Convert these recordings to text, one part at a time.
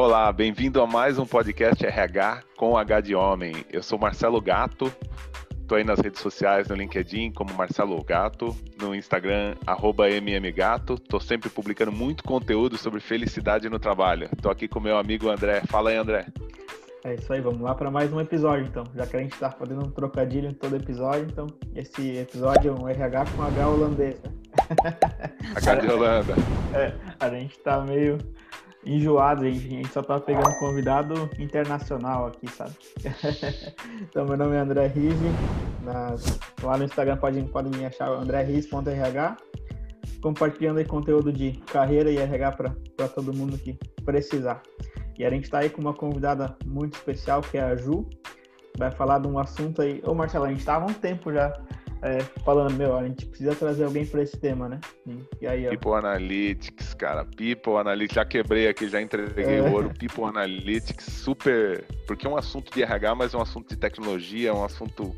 Olá, bem-vindo a mais um podcast RH com H de Homem. Eu sou Marcelo Gato, estou aí nas redes sociais, no LinkedIn como Marcelo Gato, no Instagram, arroba mmgato. Estou sempre publicando muito conteúdo sobre felicidade no trabalho. Estou aqui com meu amigo André. Fala aí, André. É isso aí, vamos lá para mais um episódio, então. Já que a gente está fazendo um trocadilho em todo episódio, então esse episódio é um RH com H holandês, né? H de Holanda. É, a gente está meio enjoado, gente, a gente só tá pegando convidado internacional aqui, sabe? então, meu nome é André Rive, lá no Instagram podem, podem me achar andrériz.rh, compartilhando aí conteúdo de carreira e RH para todo mundo que precisar. E a gente está aí com uma convidada muito especial, que é a Ju. Vai falar de um assunto aí. Ô, Marcelo, a gente estava há um tempo já é, falando, meu, a gente precisa trazer alguém para esse tema, né? E aí, ó. People Analytics, cara. People Analytics, já quebrei aqui, já entreguei é. o ouro. People Analytics, super. Porque é um assunto de RH, mas é um assunto de tecnologia, é um assunto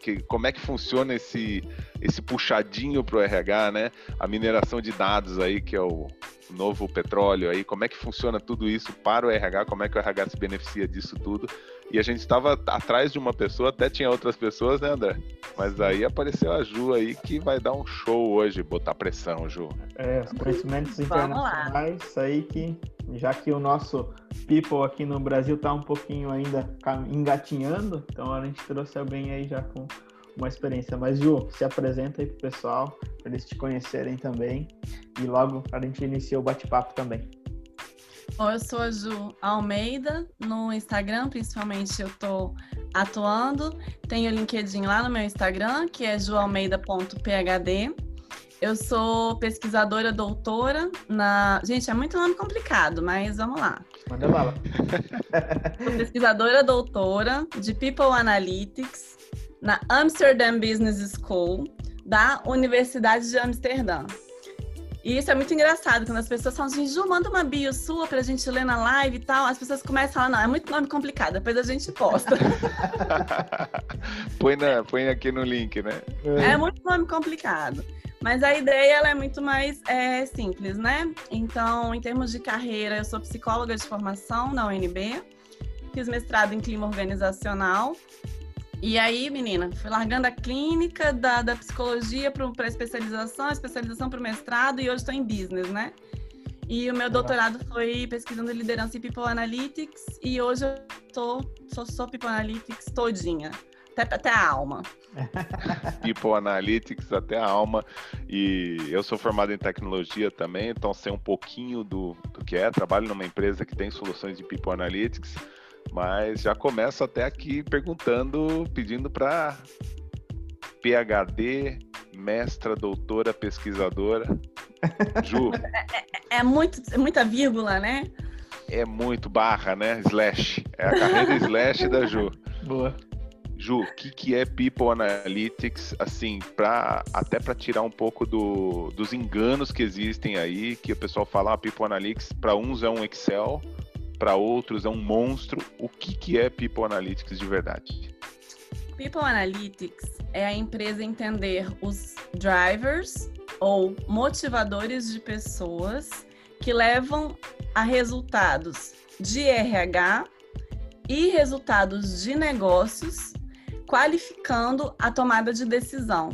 que, como é que funciona esse, esse puxadinho para o RH, né? A mineração de dados aí, que é o novo petróleo aí, como é que funciona tudo isso para o RH, como é que o RH se beneficia disso tudo. E a gente estava atrás de uma pessoa, até tinha outras pessoas, né, André? Mas aí apareceu a Ju aí que vai dar um show hoje, botar pressão, Ju. É, os conhecimentos internacionais, aí que, já que o nosso people aqui no Brasil tá um pouquinho ainda engatinhando, então a gente trouxe alguém aí já com uma experiência. Mas, Ju, se apresenta aí pro pessoal, para eles te conhecerem também. E logo a gente inicia o bate-papo também. Bom, eu sou a Ju Almeida, no Instagram, principalmente eu estou atuando. Tenho o LinkedIn lá no meu Instagram, que é jualmeida.phd. Eu sou pesquisadora doutora na. Gente, é muito nome complicado, mas vamos lá. Manda bala. sou pesquisadora doutora de People Analytics na Amsterdam Business School da Universidade de Amsterdã. E isso é muito engraçado, quando as pessoas falam assim, Ju, manda uma bio sua pra gente ler na live e tal. As pessoas começam a falar, não, é muito nome complicado, depois a gente posta. põe, na, põe aqui no link, né? É muito nome complicado. Mas a ideia ela é muito mais é, simples, né? Então, em termos de carreira, eu sou psicóloga de formação na UNB, fiz mestrado em clima organizacional e aí, menina, fui largando a clínica da, da psicologia para especialização, especialização para o mestrado e hoje estou em business, né? E o meu doutorado foi pesquisando liderança e People Analytics e hoje eu tô, sou, sou People Analytics todinha, até, até a alma. People Analytics até a alma. E eu sou formado em tecnologia também, então sei um pouquinho do, do que é. Trabalho numa empresa que tem soluções de People Analytics. Mas já começo até aqui perguntando, pedindo para PhD, mestra, doutora, pesquisadora. Ju. É, é, é, muito, é muita vírgula, né? É muito barra, né? Slash. É a carreira slash da Ju. Boa. Ju, o que, que é People Analytics, assim, pra, até para tirar um pouco do, dos enganos que existem aí, que o pessoal fala, ah, People Analytics, para uns é um Excel, para outros é um monstro. O que, que é People Analytics de verdade? People Analytics é a empresa entender os drivers ou motivadores de pessoas que levam a resultados de RH e resultados de negócios, qualificando a tomada de decisão.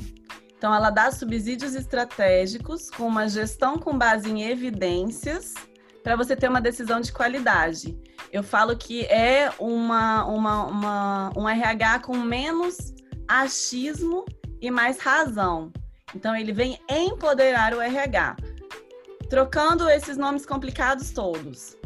Então, ela dá subsídios estratégicos com uma gestão com base em evidências para você ter uma decisão de qualidade. Eu falo que é uma, uma, uma, um RH com menos achismo e mais razão. Então, ele vem empoderar o RH, trocando esses nomes complicados todos.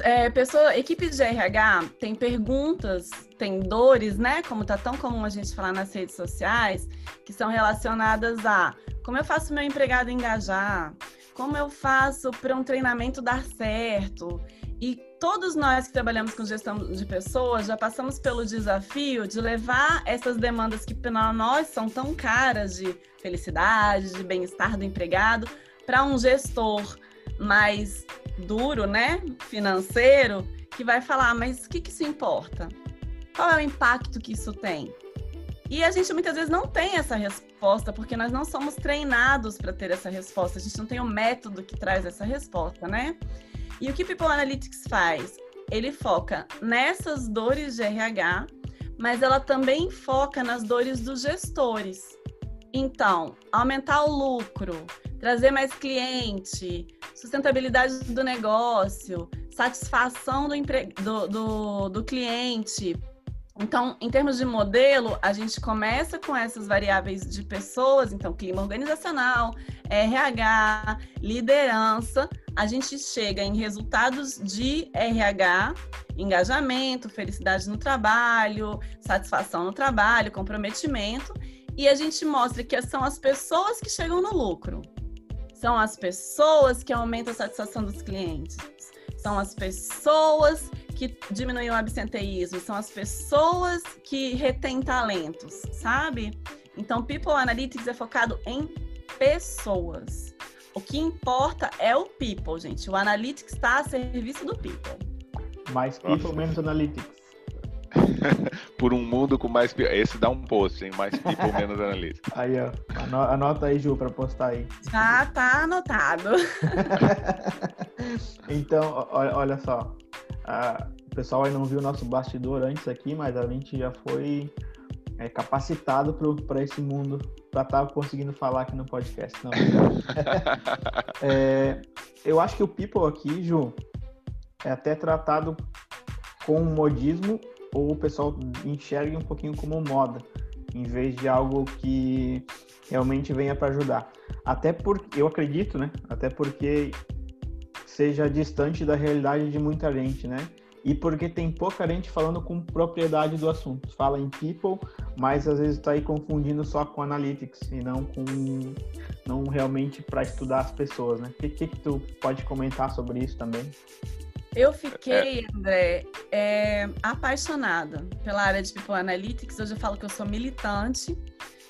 É, pessoa, equipe de RH tem perguntas, tem dores, né? Como tá tão comum a gente falar nas redes sociais, que são relacionadas a como eu faço meu empregado engajar, como eu faço para um treinamento dar certo? E todos nós que trabalhamos com gestão de pessoas já passamos pelo desafio de levar essas demandas que para nós são tão caras de felicidade, de bem-estar do empregado, para um gestor mais duro, né, financeiro, que vai falar, mas o que, que isso importa? Qual é o impacto que isso tem? E a gente muitas vezes não tem essa resposta, porque nós não somos treinados para ter essa resposta, a gente não tem o um método que traz essa resposta, né? E o que People Analytics faz? Ele foca nessas dores de RH, mas ela também foca nas dores dos gestores. Então, aumentar o lucro, trazer mais cliente, sustentabilidade do negócio, satisfação do, empre... do, do, do cliente. Então, em termos de modelo, a gente começa com essas variáveis de pessoas, então clima organizacional, RH, liderança, a gente chega em resultados de RH, engajamento, felicidade no trabalho, satisfação no trabalho, comprometimento, e a gente mostra que são as pessoas que chegam no lucro. São as pessoas que aumentam a satisfação dos clientes. São as pessoas que diminuem o absenteísmo, são as pessoas que retêm talentos, sabe? Então, People Analytics é focado em pessoas. O que importa é o people, gente. O Analytics está a serviço do people. Mais people, menos Analytics. Por um mundo com mais. Esse dá um post, hein? Mais people, menos analytics. Aí, ó. Anota aí, Ju, para postar aí. Já tá anotado. então, olha só. o pessoal aí não viu o nosso bastidor antes aqui, mas a gente já foi é, capacitado para esse mundo, para estar tá conseguindo falar aqui no podcast. Não, é, eu acho que o people aqui, Ju, é até tratado com modismo ou o pessoal enxerga um pouquinho como moda, em vez de algo que realmente venha para ajudar. Até porque, eu acredito, né? Até porque seja distante da realidade de muita gente, né? E porque tem pouca gente falando com propriedade do assunto. Fala em people, mas às vezes está aí confundindo só com analytics e não com não realmente para estudar as pessoas, né? O que, que, que tu pode comentar sobre isso também? Eu fiquei, André, é, apaixonada pela área de People Analytics. Hoje eu falo que eu sou militante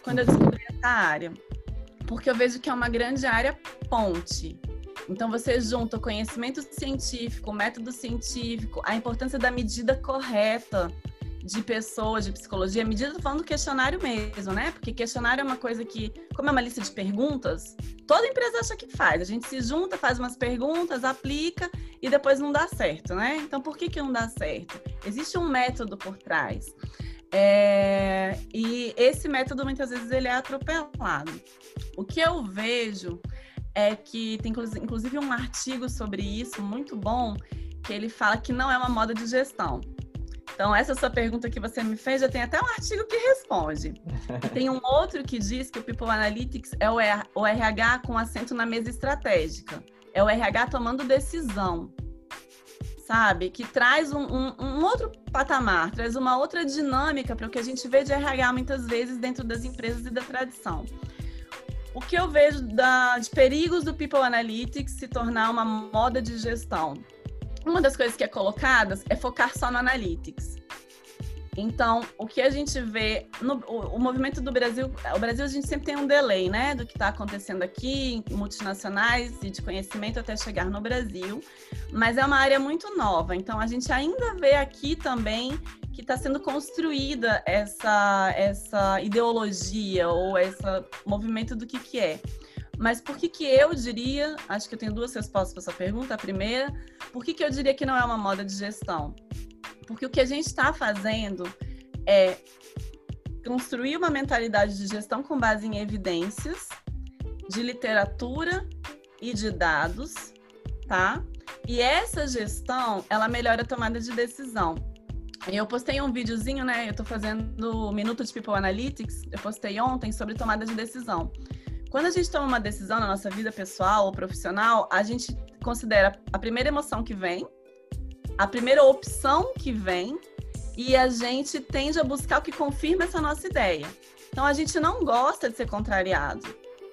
quando eu descobri essa área. Porque eu vejo que é uma grande área ponte. Então você junta o conhecimento científico, o método científico, a importância da medida correta de pessoas, de psicologia, medida falando do questionário mesmo, né? Porque questionário é uma coisa que, como é uma lista de perguntas, toda empresa acha que faz. A gente se junta, faz umas perguntas, aplica e depois não dá certo, né? Então por que que não dá certo? Existe um método por trás. É... e esse método muitas vezes ele é atropelado. O que eu vejo é que tem inclusive um artigo sobre isso muito bom, que ele fala que não é uma moda de gestão. Então, essa sua pergunta que você me fez, já tem até um artigo que responde. Tem um outro que diz que o People Analytics é o RH com assento na mesa estratégica. É o RH tomando decisão, sabe? Que traz um, um, um outro patamar, traz uma outra dinâmica para o que a gente vê de RH muitas vezes dentro das empresas e da tradição. O que eu vejo da, de perigos do People Analytics se tornar uma moda de gestão? Uma das coisas que é colocadas é focar só no analytics. Então, o que a gente vê no o, o, movimento do Brasil, o Brasil a gente sempre tem um delay, né, do que está acontecendo aqui, multinacionais e de conhecimento até chegar no Brasil, mas é uma área muito nova. Então, a gente ainda vê aqui também que está sendo construída essa essa ideologia ou esse movimento do que que é. Mas por que, que eu diria, acho que eu tenho duas respostas para essa pergunta. A primeira, por que, que eu diria que não é uma moda de gestão? Porque o que a gente está fazendo é construir uma mentalidade de gestão com base em evidências, de literatura e de dados, tá? E essa gestão, ela melhora a tomada de decisão. Eu postei um videozinho, né? Eu tô fazendo Minuto de People Analytics, eu postei ontem sobre tomada de decisão. Quando a gente toma uma decisão na nossa vida pessoal ou profissional, a gente considera a primeira emoção que vem, a primeira opção que vem, e a gente tende a buscar o que confirma essa nossa ideia. Então a gente não gosta de ser contrariado.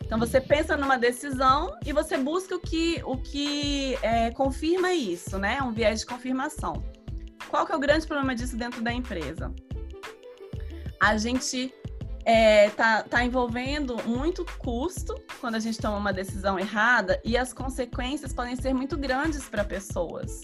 Então você pensa numa decisão e você busca o que, o que é, confirma isso, né? Um viés de confirmação. Qual que é o grande problema disso dentro da empresa? A gente é, tá, tá envolvendo muito custo quando a gente toma uma decisão errada e as consequências podem ser muito grandes para pessoas.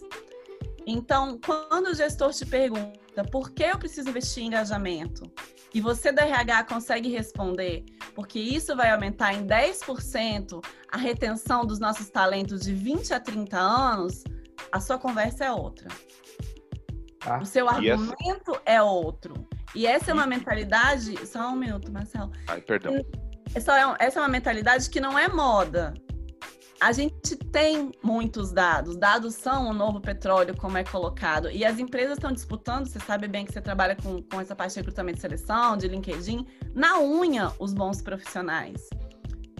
Então, quando o gestor te pergunta por que eu preciso investir em engajamento e você da RH consegue responder porque isso vai aumentar em 10% a retenção dos nossos talentos de 20 a 30 anos, a sua conversa é outra. Ah, O seu E essa- argumento é outro. E essa é uma mentalidade. Só um minuto, Marcelo. Ai, perdão. Essa é, um- essa é uma mentalidade que não é moda. A gente tem muitos dados. Dados são o novo petróleo, como é colocado. E as empresas estão disputando, você sabe bem que você trabalha com, com essa parte de recrutamento e seleção, de LinkedIn, na unha os bons profissionais.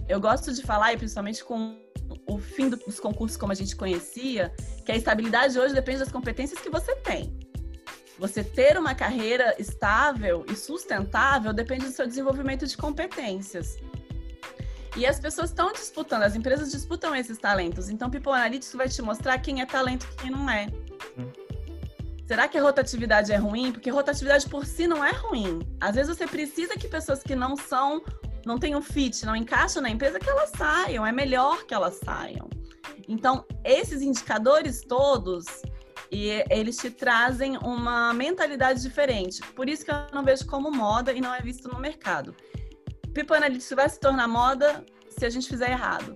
Eu gosto de falar, e principalmente com o fim do- dos concursos como a gente conhecia, que a estabilidade hoje depende das competências que você tem. Você ter uma carreira estável e sustentável depende do seu desenvolvimento de competências. E as pessoas estão disputando, as empresas disputam esses talentos. Então, People Analytics vai te mostrar quem é talento e quem não é. Hum. Será que a rotatividade é ruim? Porque rotatividade por si não é ruim. Às vezes você precisa que pessoas que não são, não um fit, não encaixam na empresa, que elas saiam. É melhor que elas saiam. Então, esses indicadores todos, e eles te trazem uma mentalidade diferente. Por isso que eu não vejo como moda e não é visto no mercado. People Analytics vai se tornar moda se a gente fizer errado.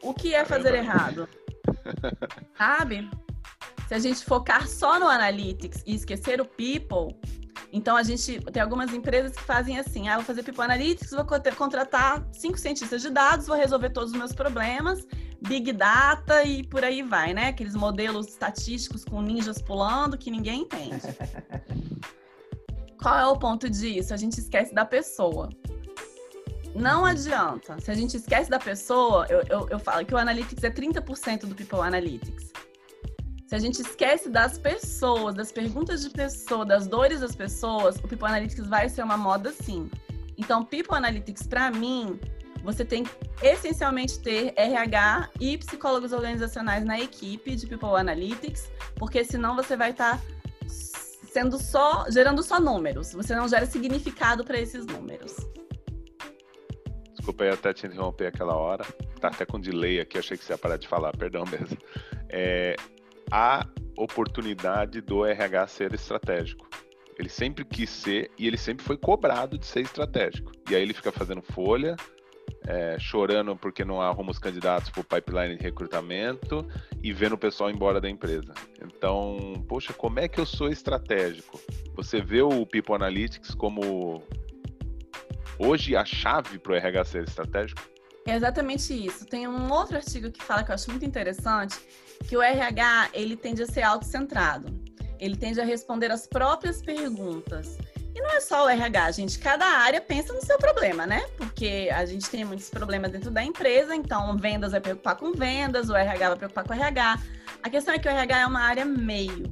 O que é fazer errado? Sabe? Se a gente focar só no Analytics e esquecer o People, então a gente tem algumas empresas que fazem assim: ah, vou fazer People Analytics, vou contra- contratar cinco cientistas de dados, vou resolver todos os meus problemas, Big Data e por aí vai, né? Aqueles modelos estatísticos com ninjas pulando que ninguém entende. Qual é o ponto disso? A gente esquece da pessoa. Não adianta. Se a gente esquece da pessoa, eu, eu, eu falo que o Analytics é 30% do People Analytics. Se a gente esquece das pessoas, das perguntas de pessoa, das dores das pessoas, o People Analytics vai ser uma moda sim. Então, People Analytics, para mim, você tem que essencialmente ter RH e psicólogos organizacionais na equipe de People Analytics, porque senão você vai estar sendo só gerando só números. Você não gera significado para esses números. Desculpa aí até te interromper aquela hora. Tá até com delay aqui, achei que você ia parar de falar, perdão mesmo. É, a oportunidade do RH ser estratégico. Ele sempre quis ser e ele sempre foi cobrado de ser estratégico. E aí ele fica fazendo folha, é, chorando porque não arruma os candidatos para o pipeline de recrutamento e vendo o pessoal embora da empresa. Então, poxa, como é que eu sou estratégico? Você vê o People Analytics como hoje a chave para o RH ser estratégico? É exatamente isso. Tem um outro artigo que fala que eu acho muito interessante, que o RH ele tende a ser autocentrado. Ele tende a responder as próprias perguntas. Não é só o RH, gente. Cada área pensa no seu problema, né? Porque a gente tem muitos problemas dentro da empresa, então vendas vai preocupar com vendas, o RH vai preocupar com o RH. A questão é que o RH é uma área meio.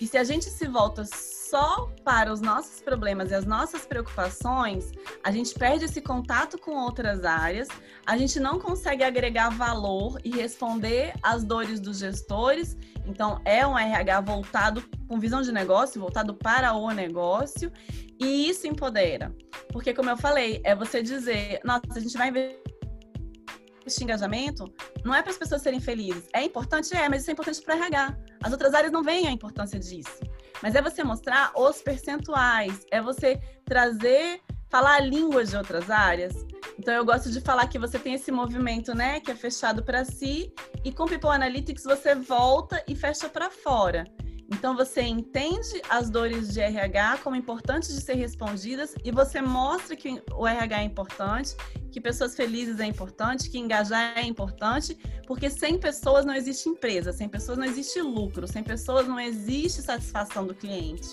E se a gente se volta só para os nossos problemas e as nossas preocupações, a gente perde esse contato com outras áreas, a gente não consegue agregar valor e responder às dores dos gestores. Então, é um RH voltado com visão de negócio, voltado para o negócio, e isso empodera. Porque, como eu falei, é você dizer: nossa, a gente vai investir em engajamento, não é para as pessoas serem felizes. É importante? É, mas isso é importante para RH. As outras áreas não veem a importância disso. Mas é você mostrar os percentuais, é você trazer, falar a língua de outras áreas. Então eu gosto de falar que você tem esse movimento, né, que é fechado para si, e com People Analytics você volta e fecha para fora. Então você entende as dores de RH como importantes de ser respondidas e você mostra que o RH é importante, que pessoas felizes é importante, que engajar é importante, porque sem pessoas não existe empresa, sem pessoas não existe lucro, sem pessoas não existe satisfação do cliente.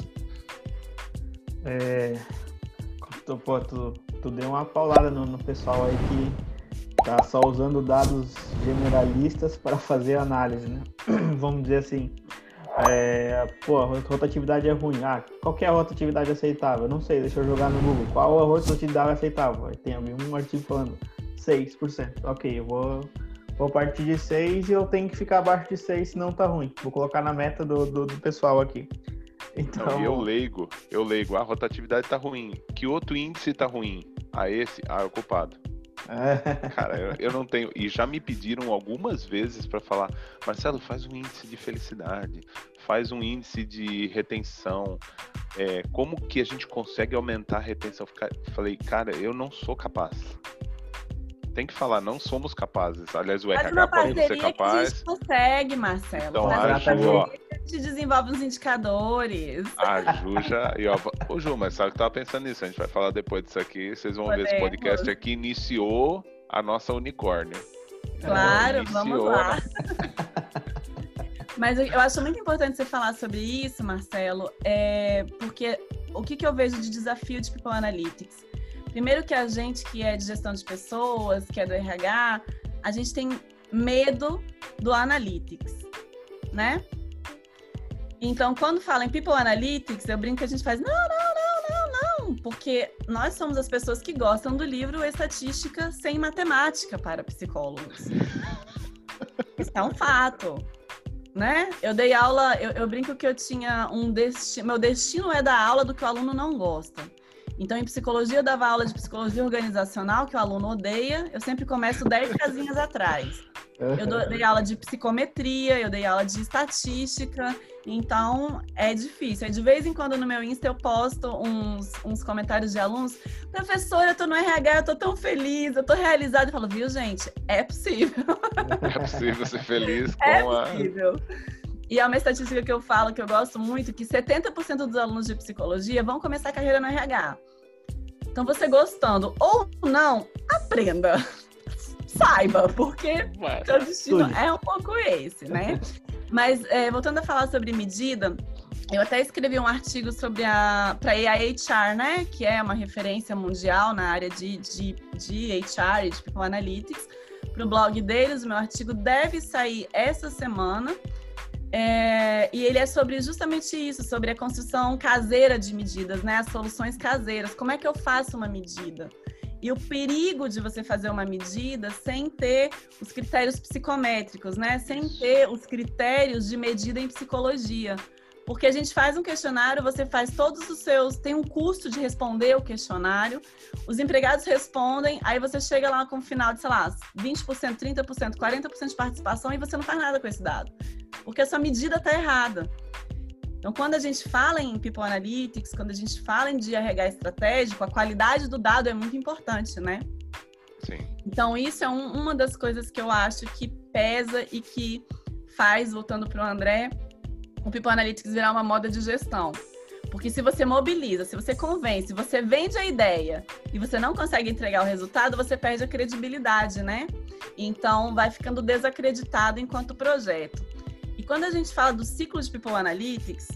É, tu, pô, tu, tu deu uma paulada no, no pessoal aí que tá só usando dados generalistas para fazer análise, né? Vamos dizer assim. É, pô, a rotatividade é ruim. Ah, qual é a rotatividade aceitável? Não sei, deixa eu jogar no Google. Qual a rotatividade aceitável? Tem algum artigo falando 6%. Ok, eu vou, vou partir de 6 e eu tenho que ficar abaixo de 6, senão tá ruim. Vou colocar na meta do, do, do pessoal aqui. Então, Não, eu leigo, eu leigo, a rotatividade tá ruim. Que outro índice tá ruim? Ah, esse? Ah, é o culpado. Cara, eu, eu não tenho. E já me pediram algumas vezes para falar, Marcelo, faz um índice de felicidade, faz um índice de retenção. É, como que a gente consegue aumentar a retenção? Falei, cara, eu não sou capaz. tem que falar, não somos capazes. Aliás, o RH pode não ser que a capaz. gente consegue, Marcelo. Então, Faz a uma Ju, parceria ó, gente desenvolve os indicadores. a Ju já. E, ó, ô, Ju, mas sabe que eu tava pensando nisso? A gente vai falar depois disso aqui. Vocês vão ver esse Podemos. podcast aqui iniciou a nossa unicórnio. Claro, Iniciou, vamos lá. Mas eu- eu acho muito importante você falar sobre isso, Marcelo, é, porque o que, que eu vejo de desafio de People Analytics? Primeiro que a gente que é de gestão de pessoas, que é do RH, a gente tem medo do Analytics, né? Então, quando fala em People Analytics, eu brinco que a gente faz, não, não, não, não, não, porque nós somos as pessoas que gostam do livro Estatística sem Matemática para Psicólogos. Isso é um fato né? Eu dei aula, eu, eu brinco que eu tinha um destino, meu destino é dar aula do que o aluno não gosta. Então, em psicologia, eu dava aula de psicologia organizacional, que o aluno odeia. Eu sempre começo 10 casinhas atrás. Eu dei aula de psicometria, eu dei aula de estatística, então é difícil. De vez em quando no meu Insta eu posto uns, uns comentários de alunos. Professora, eu tô no RH, eu tô tão feliz, eu tô realizada. Eu falo, viu, gente? É possível. É possível ser feliz com É a. possível. E é uma estatística que eu falo, que eu gosto muito, que 70% dos alunos de psicologia vão começar a carreira no RH. Então, você gostando ou não, aprenda. Saiba, porque Vai. seu destino Estude. é um pouco esse, né? Mas, é, voltando a falar sobre medida, eu até escrevi um artigo sobre a para AIHR, né? Que é uma referência mundial na área de, de, de HR, de People Analytics, para o blog deles. O meu artigo deve sair essa semana. É, e ele é sobre justamente isso, sobre a construção caseira de medidas, né? As soluções caseiras. Como é que eu faço uma medida? E o perigo de você fazer uma medida sem ter os critérios psicométricos, né? Sem ter os critérios de medida em psicologia. Porque a gente faz um questionário, você faz todos os seus. Tem um custo de responder o questionário, os empregados respondem, aí você chega lá com o final de, sei lá, 20%, 30%, 40% de participação e você não faz nada com esse dado. Porque a sua medida está errada. Então, quando a gente fala em People Analytics, quando a gente fala em de RH estratégico, a qualidade do dado é muito importante, né? Sim. Então, isso é um- uma das coisas que eu acho que pesa e que faz, voltando para o André, o People Analytics virar uma moda de gestão. Porque se você mobiliza, se você convence, se você vende a ideia e você não consegue entregar o resultado, você perde a credibilidade, né? Então, vai ficando desacreditado enquanto projeto. E quando a gente fala do ciclo de People Analytics,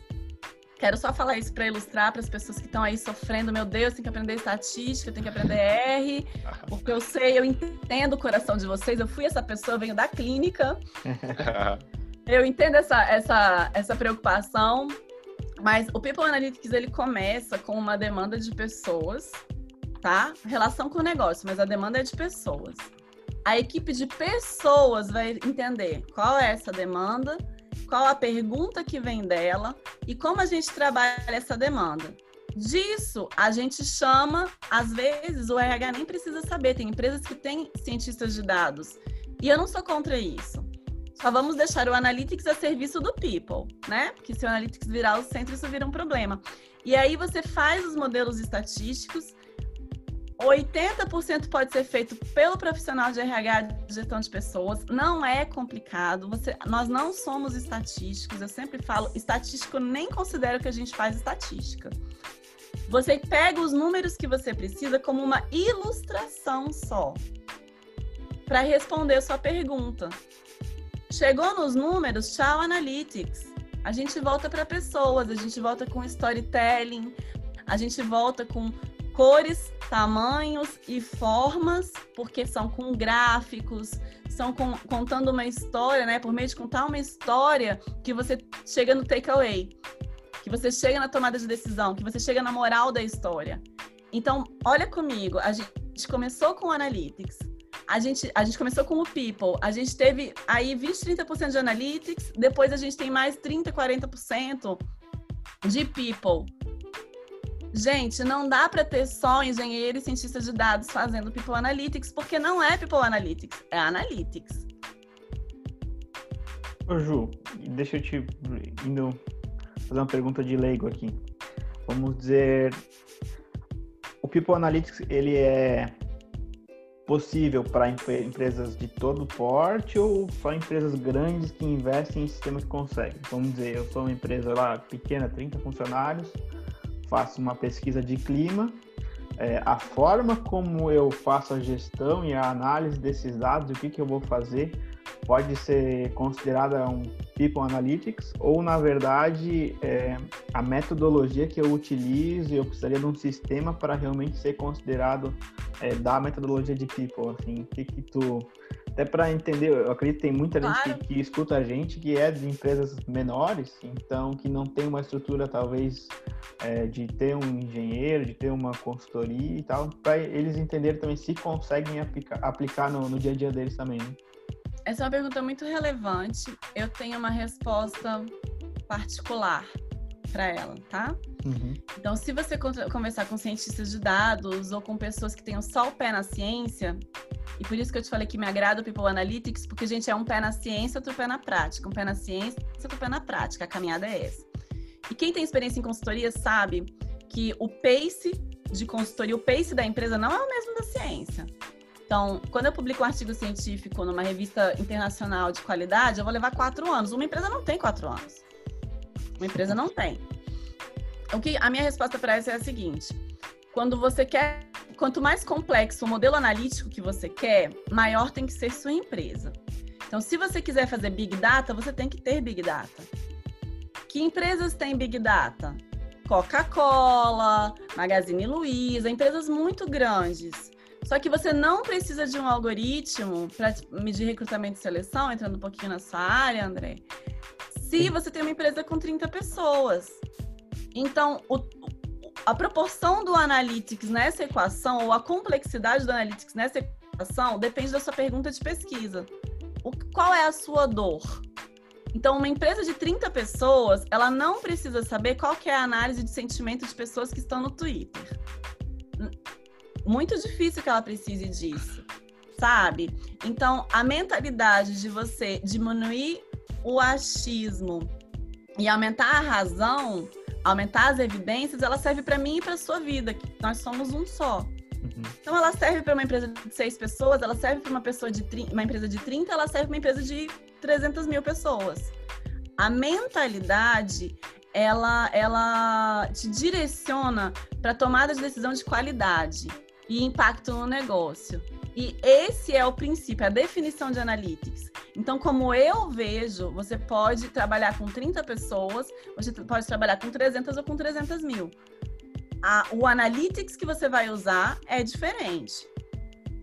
quero só falar isso para ilustrar para as pessoas que estão aí sofrendo, meu Deus, tem que aprender estatística, tem que aprender R, porque eu sei, eu entendo o coração de vocês. Eu fui essa pessoa, venho da clínica. Eu entendo essa, essa, essa preocupação. Mas o People Analytics ele começa com uma demanda de pessoas, tá? Relação com o negócio, mas a demanda é de pessoas. A equipe de pessoas vai entender qual é essa demanda, qual a pergunta que vem dela e como a gente trabalha essa demanda. Disso, a gente chama, às vezes, o RH nem precisa saber, tem empresas que têm cientistas de dados. E eu não sou contra isso. Só vamos deixar o Analytics a serviço do People, né? Porque se o Analytics virar o centro, isso vira um problema. E aí você faz os modelos estatísticos. 80% pode ser feito pelo profissional de RH de gestão de pessoas. Não é complicado. Você, nós não somos estatísticos. Eu sempre falo, estatístico nem considero que a gente faz estatística. Você pega os números que você precisa como uma ilustração só para responder sua pergunta. Chegou nos números, tchau Analytics. A gente volta para pessoas, a gente volta com storytelling, a gente volta com cores, tamanhos e formas, porque são com gráficos, são com, contando uma história, né? Por meio de contar uma história que você chega no takeaway, que você chega na tomada de decisão, que você chega na moral da história. Então, olha comigo, a gente começou com Analytics, a gente, a gente começou com o People, a gente teve aí 20, 30% de Analytics, depois a gente tem mais 30, 40% de People. Gente, não dá para ter só engenheiro e cientista de dados fazendo People Analytics, porque não é People Analytics, é Analytics. Ô Ju, deixa eu te indo fazer uma pergunta de leigo aqui. Vamos dizer, o People Analytics ele é possível para empresas de todo porte ou só empresas grandes que investem em sistemas que conseguem? Vamos dizer, eu sou uma empresa lá pequena, 30 funcionários, faço uma pesquisa de clima, é, a forma como eu faço a gestão e a análise desses dados, o que, que eu vou fazer, pode ser considerada um People Analytics ou, na verdade, é, a metodologia que eu utilizo, eu precisaria de um sistema para realmente ser considerado é, da metodologia de People, assim, o que que tu... Até para entender, eu acredito que tem muita claro. gente que, que, escuta a gente que é de empresas menores, então que não tem uma estrutura talvez é, de ter um engenheiro, de ter uma consultoria e tal, para eles entenderem também se conseguem aplicar, aplicar no, no dia a dia deles também. Né? Essa é uma pergunta muito relevante. Eu tenho uma resposta particular para ela, tá? Uhum. Então, se você conversar com cientistas de dados ou com pessoas que tenham só o pé na ciência, e por isso que eu te falei que me agrada o People Analytics, porque, gente, é um pé na ciência, outro pé na prática. Um pé na ciência, outro pé na prática. A caminhada é essa. E quem tem experiência em consultoria sabe que o pace de consultoria, o pace da empresa não é o mesmo da ciência. Então, quando eu publico um artigo científico numa revista internacional de qualidade, eu vou levar quatro anos. Uma empresa não tem quatro anos. Uma empresa não tem. O que a minha resposta para essa é a seguinte: quando você quer, quanto mais complexo o modelo analítico que você quer, maior tem que ser sua empresa. Então, se você quiser fazer big data, você tem que ter big data. Que empresas têm big data? Coca-Cola, Magazine Luiza, empresas muito grandes. Só que você não precisa de um algoritmo para medir recrutamento e seleção, entrando um pouquinho na sua área, André, se você tem uma empresa com 30 pessoas. Então, o, a proporção do analytics nessa equação, ou a complexidade do analytics nessa equação, depende da sua pergunta de pesquisa. O, qual é a sua dor? Então, uma empresa de 30 pessoas, ela não precisa saber qual é a análise de sentimento de pessoas que estão no Twitter muito difícil que ela precise disso, sabe? Então, a mentalidade de você diminuir o achismo e aumentar a razão, aumentar as evidências, ela serve para mim e para sua vida, que nós somos um só. Uhum. Então, ela serve para uma empresa de seis pessoas, ela serve para uma pessoa de uma empresa de 30, ela serve para uma empresa de 300 mil pessoas. A mentalidade ela, ela te direciona para tomada de decisão de qualidade e impacto no negócio. E esse é o princípio, a definição de analytics. Então, como eu vejo, você pode trabalhar com 30 pessoas, você pode trabalhar com 300 ou com 300 mil. A, o analytics que você vai usar é diferente,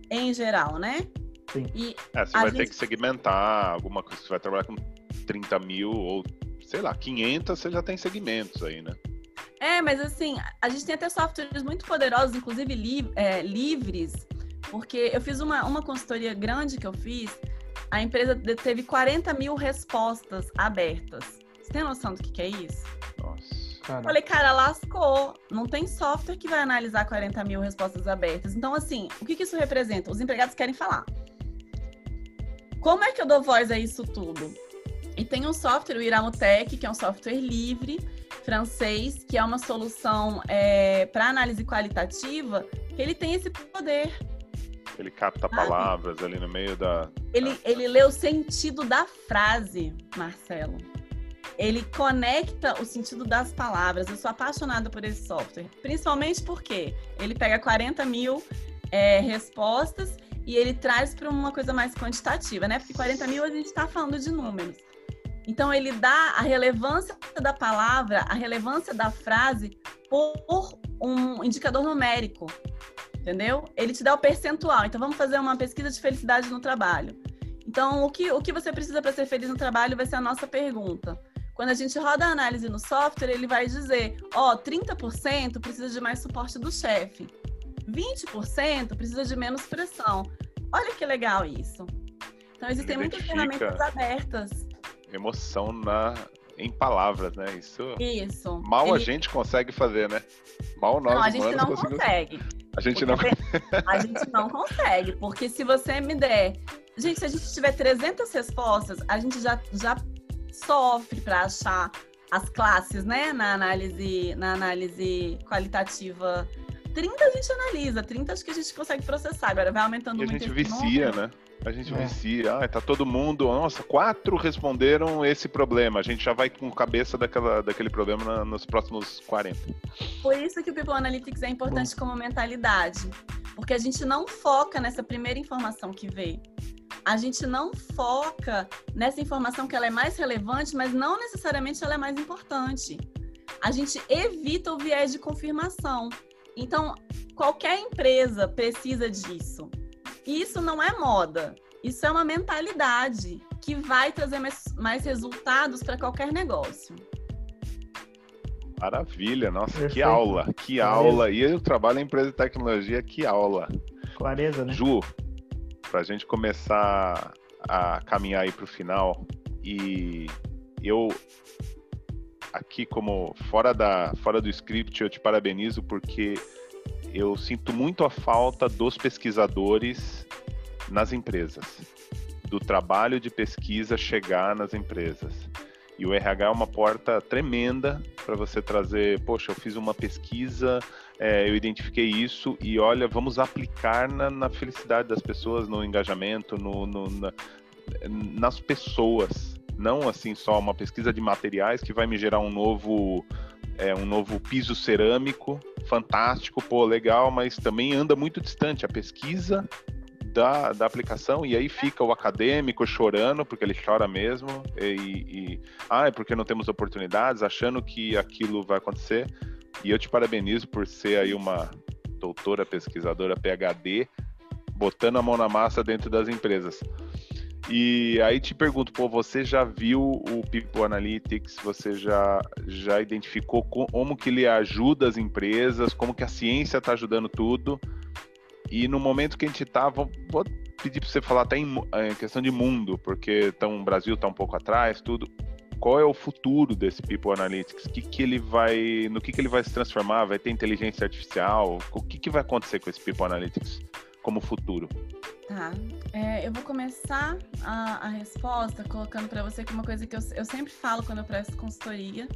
em geral, né? Sim. E é, você vai gente... ter que segmentar alguma coisa. Você vai trabalhar com 30 mil ou, sei lá, 500, você já tem segmentos aí, né? É, mas assim, a gente tem até softwares muito poderosos, inclusive li é, livres, porque eu fiz uma, uma consultoria grande que eu fiz, a empresa teve 40 mil respostas abertas. Você tem noção do que, que é isso? Nossa. Falei, cara, lascou. Não tem software que vai analisar 40 mil respostas abertas. Então, assim, o que, que isso representa? Os empregados querem falar. Como é que eu dou voz a isso tudo? E tem um software, o Iramutec, que é um software livre, francês, que é uma solução é, para análise qualitativa, que ele tem esse poder. Ele capta palavras ali no meio da. Ele, da... ele lê o sentido da frase, Marcelo. Ele conecta o sentido das palavras. Eu sou apaixonada por esse software. Principalmente porque ele pega 40 mil é, respostas e ele traz para uma coisa mais quantitativa, né? Porque 40 mil a gente está falando de números. Então, ele dá a relevância da palavra, a relevância da frase por um indicador numérico, entendeu? Ele te dá o percentual. Então, vamos fazer uma pesquisa de felicidade no trabalho. Então, o que, o que você precisa para ser feliz no trabalho vai ser a nossa pergunta. Quando a gente roda a análise no software, ele vai dizer: ó, oh, 30% precisa de mais suporte do chefe, 20% precisa de menos pressão. Olha que legal isso. Então, existem muitas ferramentas abertas emoção na em palavras, né? Isso. Isso. Mal Ele... a gente consegue fazer, né? Mal nós. Não, a gente não consegue. A gente não. a gente não consegue, porque se você me der, gente, se a gente tiver 300 respostas, a gente já já sofre para achar as classes, né? Na análise na análise qualitativa 30 a gente analisa, 30 acho que a gente consegue processar, agora vai aumentando E a muito gente esse vicia, né? A gente É. vicia. Ah, tá todo mundo. Nossa, quatro responderam esse problema. A gente já vai com cabeça daquela, daquele problema na- nos próximos 40. Por isso que o People Analytics é importante como mentalidade. Porque a gente não foca nessa primeira informação que veio. A gente não foca nessa informação que ela é mais relevante, mas não necessariamente ela é mais importante. A gente evita o viés de confirmação. Então, qualquer empresa precisa disso. E isso não é moda. Isso é uma mentalidade que vai trazer mais, mais resultados para qualquer negócio. Maravilha, nossa, que Perfeito. aula, que Beleza. aula. E eu trabalho em empresa de tecnologia, que aula. Clareza, né? Ju, para a gente começar a caminhar aí para o final, e eu aqui como fora da fora do script eu te parabenizo porque eu sinto muito a falta dos pesquisadores nas empresas, do trabalho de pesquisa chegar nas empresas. E o RH é uma porta tremenda para você trazer, poxa, eu fiz uma pesquisa, é, eu identifiquei isso e olha, vamos aplicar na, na felicidade das pessoas, no engajamento, no, no- na- nas pessoas. Não assim só uma pesquisa de materiais que vai me gerar um novo, é, um novo piso cerâmico, fantástico, pô, legal, mas também anda muito distante. A pesquisa da, da aplicação, e aí fica o acadêmico chorando, porque ele chora mesmo, e, e ah, é porque não temos oportunidades, achando que aquilo vai acontecer. E eu te parabenizo por ser aí uma doutora pesquisadora PhD, botando a mão na massa dentro das empresas. E aí te pergunto, pô, você já viu o People Analytics? Você já, já identificou co- como que ele ajuda as empresas? Como que a ciência está ajudando tudo? E no momento que a gente está, vou, vou pedir para você falar até em, mu- em questão de mundo, porque tão, o Brasil está um pouco atrás, tudo. Qual é o futuro desse People Analytics? Que que ele vai, no que, que ele vai se transformar? Vai ter inteligência artificial? O que, que vai acontecer com esse People Analytics como futuro? Tá. É, eu vou começar a, a resposta colocando para você que uma coisa que eu, eu sempre falo quando eu presto consultoria.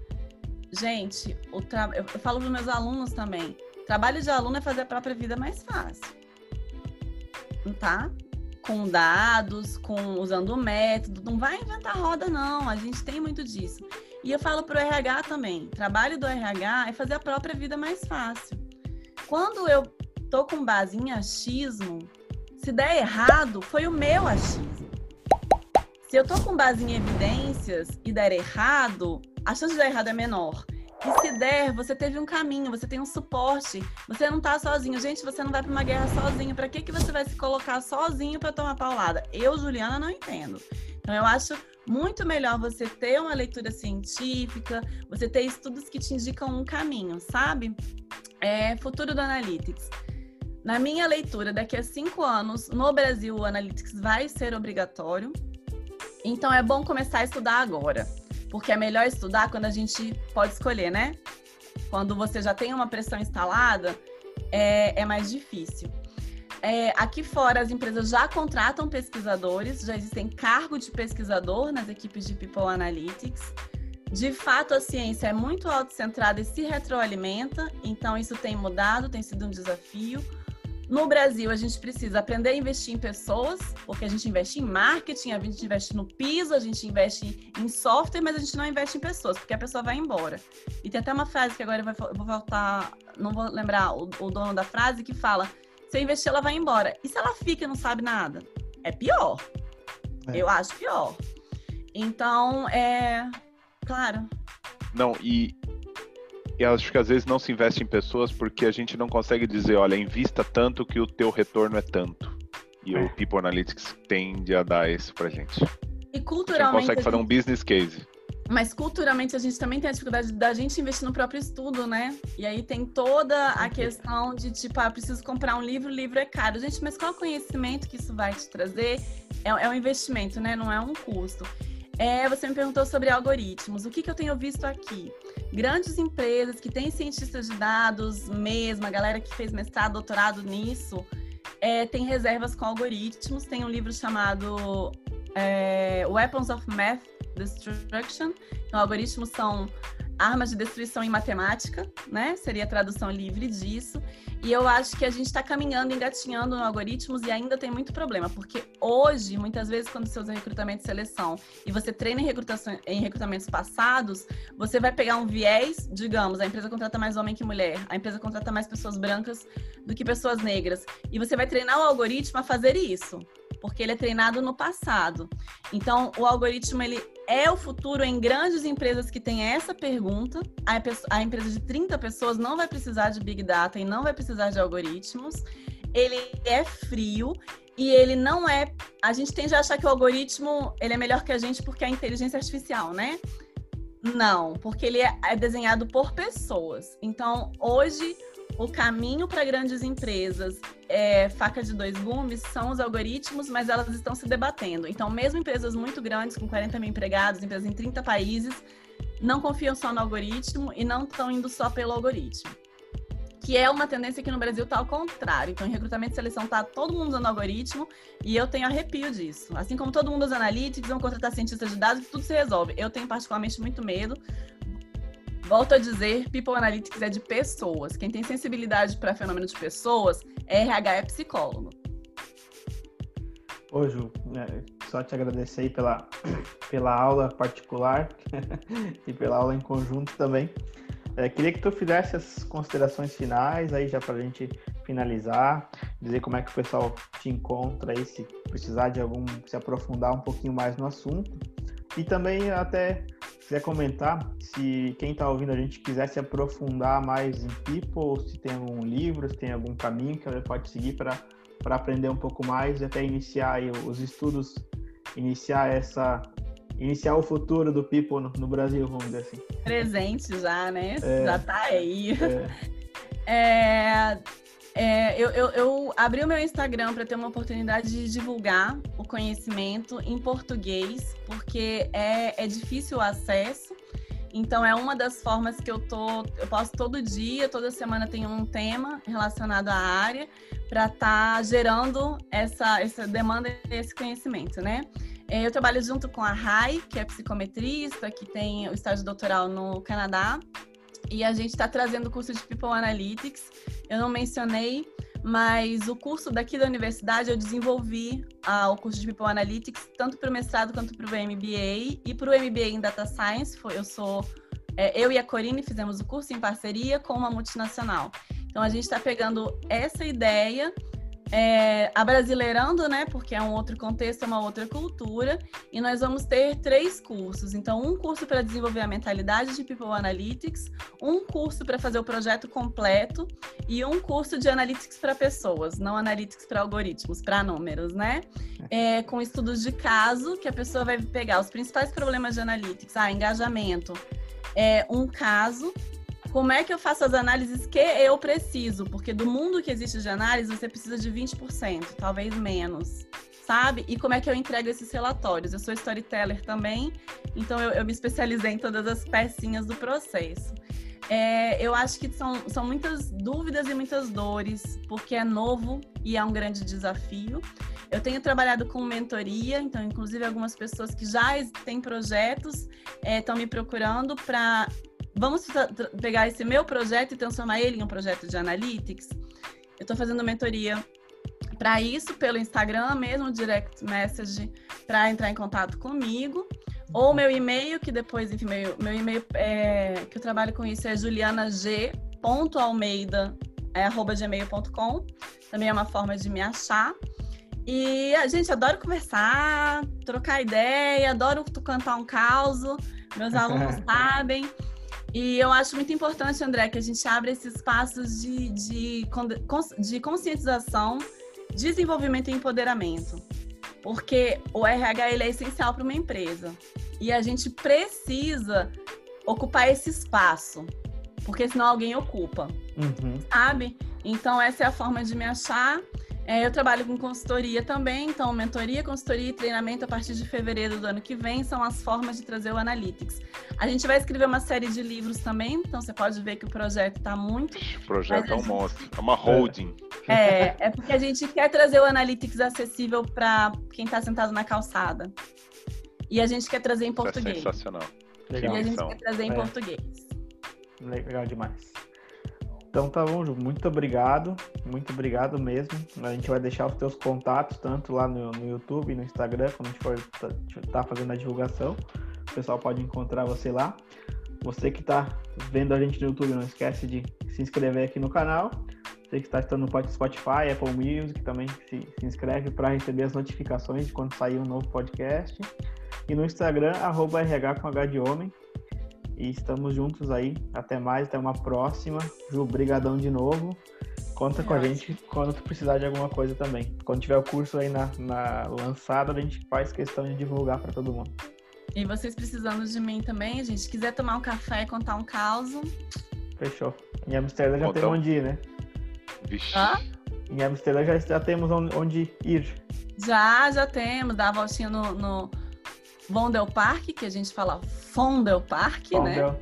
Gente, o tra... eu, eu falo para meus alunos também. Trabalho de aluno é fazer a própria vida mais fácil. Tá? Com dados, com usando o método. Não vai inventar roda, não. A gente tem muito disso. E eu falo para o RH também. Trabalho do RH é fazer a própria vida mais fácil. Quando eu tô com base em achismo, se der errado, foi o meu achismo. Se eu tô com base em evidências e der errado, a chance de dar errado é menor. E se der, você teve um caminho, você tem um suporte, você não tá sozinho. Gente, você não vai para uma guerra sozinho. Para que, que você vai se colocar sozinho para tomar paulada? Eu, Juliana, não entendo. Então, eu acho muito melhor você ter uma leitura científica, você ter estudos que te indicam um caminho, sabe? É, futuro do Analytics. Na minha leitura, daqui a cinco anos, no Brasil, o Analytics vai ser obrigatório. Então, é bom começar a estudar agora. Porque é melhor estudar quando a gente pode escolher, né? Quando você já tem uma pressão instalada, é, é mais difícil. É, aqui fora, as empresas já contratam pesquisadores, já existem cargo de pesquisador nas equipes de People Analytics. De fato, a ciência é muito autocentrada e se retroalimenta, então isso tem mudado, tem sido um desafio. No Brasil, a gente precisa aprender a investir em pessoas, porque a gente investe em marketing, a gente investe no piso, a gente investe em software, mas a gente não investe em pessoas, porque a pessoa vai embora. E tem até uma frase que agora eu vou- voltar, não vou lembrar o, o dono da frase, que fala: se eu investir, ela vai embora. E se ela fica e não sabe nada? É pior. É. Eu acho pior. Então, é. Claro, Não, e eu acho que às vezes não se investe em pessoas porque a gente não consegue dizer, olha, invista tanto que o teu retorno é tanto. E É. o People Analytics tende a dar isso pra gente. e A gente culturalmente. consegue fazer um business case. Mas culturalmente a gente também tem a dificuldade da gente investir no próprio estudo, né? E aí tem toda a questão de tipo, ah, preciso comprar um livro, o livro é caro. Gente, mas qual é o conhecimento que isso vai te trazer? É, é um investimento, né? Não é um custo. É, você me perguntou sobre algoritmos. O que, que eu tenho visto aqui? Grandes empresas que têm cientistas de dados mesmo, a galera que fez mestrado, doutorado nisso, é, tem reservas com algoritmos. Tem um livro chamado é, Weapons of Math Destruction. Então, algoritmos são armas de destruição em matemática, né? Seria a tradução livre disso. E eu acho que a gente está caminhando, engatinhando no algoritmos e ainda tem muito problema, porque hoje, muitas vezes, quando você usa recrutamento e seleção e você treina em, em recrutamentos passados, você vai pegar um viés, digamos, a empresa contrata mais homem que mulher, a empresa contrata mais pessoas brancas do que pessoas negras, e você vai treinar o algoritmo a fazer isso porque ele é treinado no passado. Então, o algoritmo ele é o futuro em grandes empresas que têm essa pergunta. A, a empresa de 30 pessoas não vai precisar de Big Data e não vai precisar de algoritmos. Ele é frio e ele não é. A gente tende a achar que o algoritmo ele é melhor que a gente porque é inteligência artificial, né? Não, porque ele é, é desenhado por pessoas. Então, hoje o caminho para grandes empresas é faca de dois gumes são os algoritmos, mas elas estão se debatendo. Então, mesmo empresas muito grandes, com 40 mil empregados, empresas em 30 países, não confiam só no algoritmo e não estão indo só pelo algoritmo. Que é uma tendência que no Brasil está ao contrário. Então, em recrutamento e seleção está todo mundo usando algoritmo e eu tenho arrepio disso. Assim como todo mundo usa analytics, vão contratar cientistas de dados, tudo se resolve. Eu tenho particularmente muito medo, Volto a dizer, People Analytics é de pessoas. Quem tem sensibilidade para fenômeno de pessoas, RH é psicólogo. Ô, Ju, é, só te agradecer pela, pela aula particular e pela aula em conjunto também. É, queria que tu fizesse as considerações finais aí já para a gente finalizar, dizer como é que o pessoal te encontra aí, se precisar de algum, se aprofundar um pouquinho mais no assunto. E também até quiser comentar, se quem está ouvindo a gente quiser se aprofundar mais em People, se tem algum livro, se tem algum caminho que ela pode seguir para aprender um pouco mais e até iniciar os estudos, iniciar essa iniciar o futuro do People no, no Brasil, vamos dizer assim. Presente já, né? É, já está aí. É. é é, eu, eu, eu, abri o meu Instagram para ter uma oportunidade de divulgar o conhecimento em português, porque é, é difícil o acesso. Então é uma das formas que eu tô, eu posto todo dia, toda semana tem um tema relacionado à área para estar tá gerando essa, essa demanda esse conhecimento, né? É, eu trabalho junto com a Rai, que é psicometrista, que tem o estágio doutoral no Canadá, e a gente está trazendo o curso de People Analytics. Eu não mencionei, mas o curso daqui da universidade eu desenvolvi ah, o curso de People Analytics tanto para o mestrado quanto para o MBA e para o MBA em Data Science. Foi, eu sou é, eu e a Corine fizemos o curso em parceria com uma multinacional. Então a gente está pegando essa ideia é, abrasileirando, né? Porque é um outro contexto, é uma outra cultura. E nós vamos ter três cursos. Então, um curso para desenvolver a mentalidade de People Analytics, um curso para fazer o projeto completo e um curso de Analytics para pessoas, não Analytics para algoritmos, para números, né? É, com estudos de caso, que a pessoa vai pegar os principais problemas de Analytics, ah, engajamento, é, um caso como é que eu faço as análises que eu preciso? Porque do mundo que existe de análise, você precisa de 20%, talvez menos, sabe? E como é que eu entrego esses relatórios? Eu sou storyteller também, então eu, eu me especializei em todas as pecinhas do processo. É, eu acho que são, são muitas dúvidas e muitas dores, porque é novo e é um grande desafio. Eu tenho trabalhado com mentoria, então, inclusive, algumas pessoas que já têm projetos estão é, me procurando para vamos pegar esse meu projeto e transformar ele em um projeto de analytics. Eu estou fazendo mentoria para isso pelo Instagram mesmo, direct message, para entrar em contato comigo. Ou meu e-mail, que depois, enfim, meu, meu e-mail é, que eu trabalho com isso é julianag.almeida.gmail.com. Também é uma forma de me achar. E a gente adora conversar, trocar ideia, adoro cantar um caos. Meus alunos sabem. E eu acho muito importante, André, que a gente abra esses espaços de, de, de conscientização, desenvolvimento e empoderamento. Porque o RH ele é essencial para uma empresa. E a gente precisa ocupar esse espaço. Porque senão alguém ocupa. Uhum. Sabe? Então, essa é a forma de me achar. É, eu trabalho com consultoria também, então mentoria, consultoria e treinamento a partir de fevereiro do ano que vem são as formas de trazer o Analytics. A gente vai escrever uma série de livros também, então você pode ver que o projeto está muito. O projeto é um monstro, é uma holding. É, é porque a gente quer trazer o Analytics acessível para quem está sentado na calçada. E a gente quer trazer em português. Isso é sensacional. Legal. E a gente quer trazer em é. português. Legal demais. Então tá bom, Ju. Muito obrigado. Muito obrigado mesmo. A gente vai deixar os teus contatos, tanto lá no, no YouTube, no Instagram, quando a gente for tá, tá fazendo a divulgação. O pessoal pode encontrar você lá. Você que está vendo a gente no YouTube, não esquece de se inscrever aqui no canal. Você que está estando no Spotify, Apple Music, também se, se inscreve para receber as notificações de quando sair um novo podcast. E no Instagram, arroba RH com H de Homem. E estamos juntos aí. Até mais, até uma próxima. Ju, brigadão de novo. Conta com a gente quando tu precisar de alguma coisa também. Quando tiver o curso aí na, na lançado, a gente faz questão de divulgar para todo mundo. E vocês precisando de mim também, gente. Quiser tomar um café e contar um caos. Fechou. Em Amsterdã já tem onde ir, né? Vixe. Hã? Em Amsterdã já, já temos onde ir. Já, já temos. Dá a voltinha no, no Vondel Park, que a gente fala Fondel Park, né? Fondel.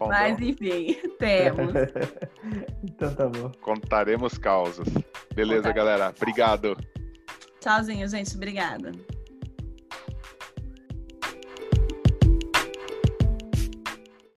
Mas enfim, temos. então tá bom. Contaremos causas. Beleza, Contaremos. galera. Obrigado. Tchauzinho, gente. Obrigada.